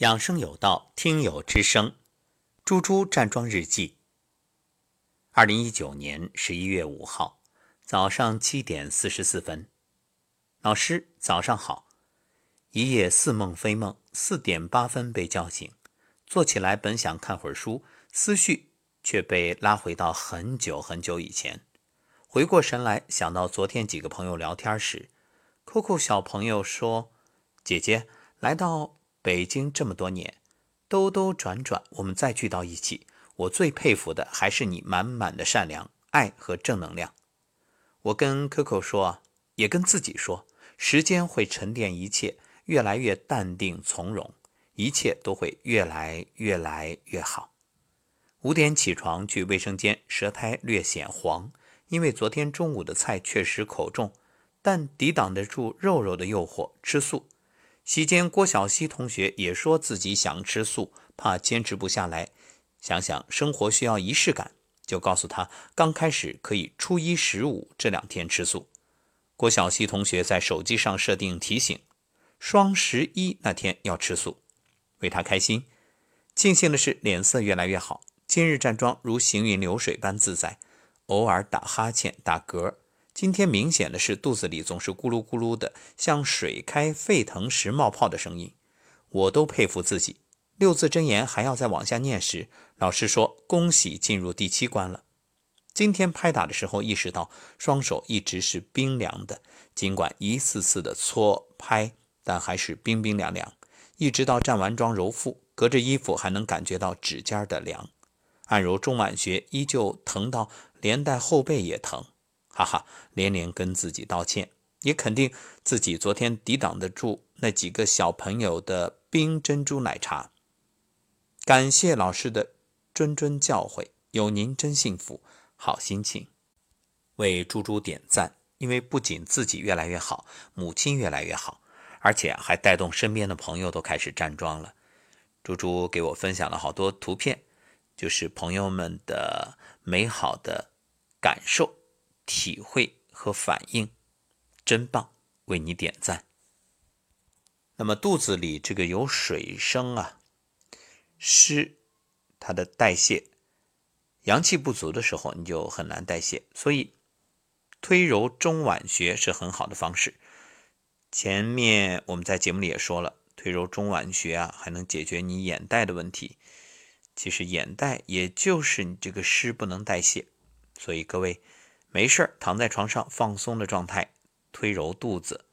养生有道，听友之声，猪猪站桩日记。二零一九年十一月五号早上七点四十四分，老师早上好。一夜似梦非梦，四点八分被叫醒，坐起来本想看会儿书，思绪却被拉回到很久很久以前。回过神来，想到昨天几个朋友聊天时，Coco 小朋友说：“姐姐来到。”北京这么多年，兜兜转转，我们再聚到一起，我最佩服的还是你满满的善良、爱和正能量。我跟 Coco 说，也跟自己说，时间会沉淀一切，越来越淡定从容，一切都会越来越来越好。五点起床去卫生间，舌苔略显黄，因为昨天中午的菜确实口重，但抵挡得住肉肉的诱惑，吃素。席间，郭晓溪同学也说自己想吃素，怕坚持不下来。想想生活需要仪式感，就告诉他，刚开始可以初一十五这两天吃素。郭晓溪同学在手机上设定提醒，双十一那天要吃素，为他开心。庆幸的是，脸色越来越好，今日站桩如行云流水般自在，偶尔打哈欠、打嗝。今天明显的是，肚子里总是咕噜咕噜的，像水开沸腾时冒泡的声音。我都佩服自己。六字真言还要再往下念时，老师说：“恭喜进入第七关了。”今天拍打的时候，意识到双手一直是冰凉的，尽管一次次的搓拍，但还是冰冰凉凉。一直到站完桩揉腹，隔着衣服还能感觉到指尖的凉。按揉中脘穴，依旧疼到连带后背也疼。哈哈，连连跟自己道歉，也肯定自己昨天抵挡得住那几个小朋友的冰珍珠奶茶。感谢老师的谆谆教诲，有您真幸福，好心情。为猪猪点赞，因为不仅自己越来越好，母亲越来越好，而且还带动身边的朋友都开始站桩了。猪猪给我分享了好多图片，就是朋友们的美好的感受。体会和反应真棒，为你点赞。那么肚子里这个有水声啊，湿，它的代谢阳气不足的时候，你就很难代谢，所以推揉中脘穴是很好的方式。前面我们在节目里也说了，推揉中脘穴啊，还能解决你眼袋的问题。其实眼袋也就是你这个湿不能代谢，所以各位。没事儿，躺在床上放松的状态，推揉肚子。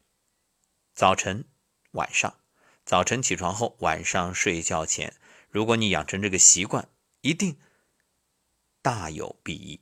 早晨、晚上，早晨起床后，晚上睡觉前，如果你养成这个习惯，一定大有裨益。